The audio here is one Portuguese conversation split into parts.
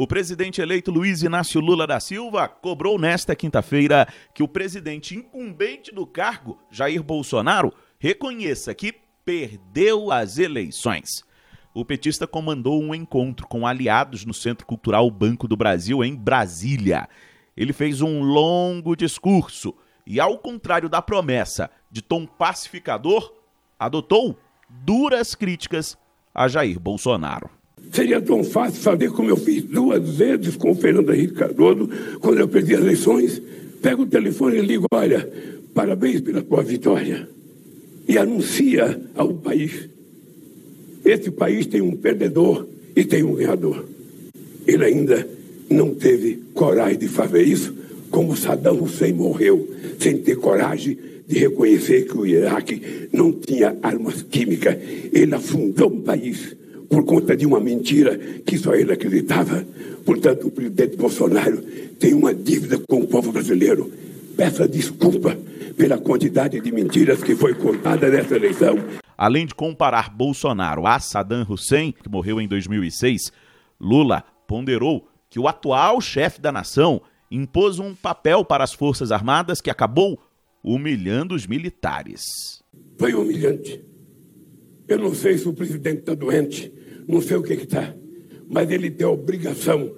O presidente eleito Luiz Inácio Lula da Silva cobrou nesta quinta-feira que o presidente incumbente do cargo, Jair Bolsonaro, reconheça que perdeu as eleições. O petista comandou um encontro com aliados no Centro Cultural Banco do Brasil, em Brasília. Ele fez um longo discurso e, ao contrário da promessa de tom pacificador, adotou duras críticas a Jair Bolsonaro. Seria tão fácil fazer como eu fiz duas vezes com o Fernando Henrique Cardoso, quando eu perdi as eleições. Pego o telefone e ligo: olha, parabéns pela tua vitória. E anuncia ao país: esse país tem um perdedor e tem um ganhador. Ele ainda não teve coragem de fazer isso, como Saddam Hussein morreu sem ter coragem de reconhecer que o Iraque não tinha armas químicas. Ele afundou o país por conta de uma mentira que só ele acreditava. Portanto, o presidente Bolsonaro tem uma dívida com o povo brasileiro. Peça desculpa pela quantidade de mentiras que foi contada nessa eleição. Além de comparar Bolsonaro a Saddam Hussein, que morreu em 2006, Lula ponderou que o atual chefe da nação impôs um papel para as Forças Armadas que acabou humilhando os militares. Foi humilhante. Eu não sei se o presidente está doente, não sei o que está, mas ele tem a obrigação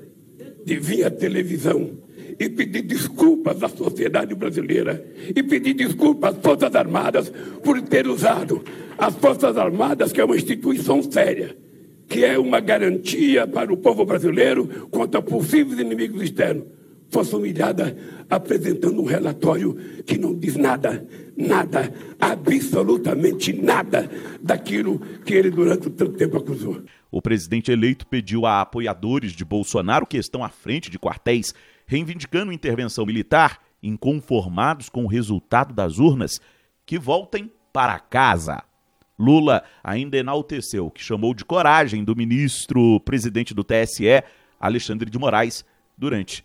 de vir à televisão e pedir desculpas à sociedade brasileira e pedir desculpas às Forças Armadas por ter usado as Forças Armadas, que é uma instituição séria, que é uma garantia para o povo brasileiro contra possíveis inimigos externos fosse humilhada apresentando um relatório que não diz nada, nada, absolutamente nada daquilo que ele durante tanto tempo acusou. O presidente eleito pediu a apoiadores de Bolsonaro que estão à frente de quartéis, reivindicando intervenção militar, inconformados com o resultado das urnas, que voltem para casa. Lula ainda enalteceu o que chamou de coragem do ministro presidente do TSE, Alexandre de Moraes, durante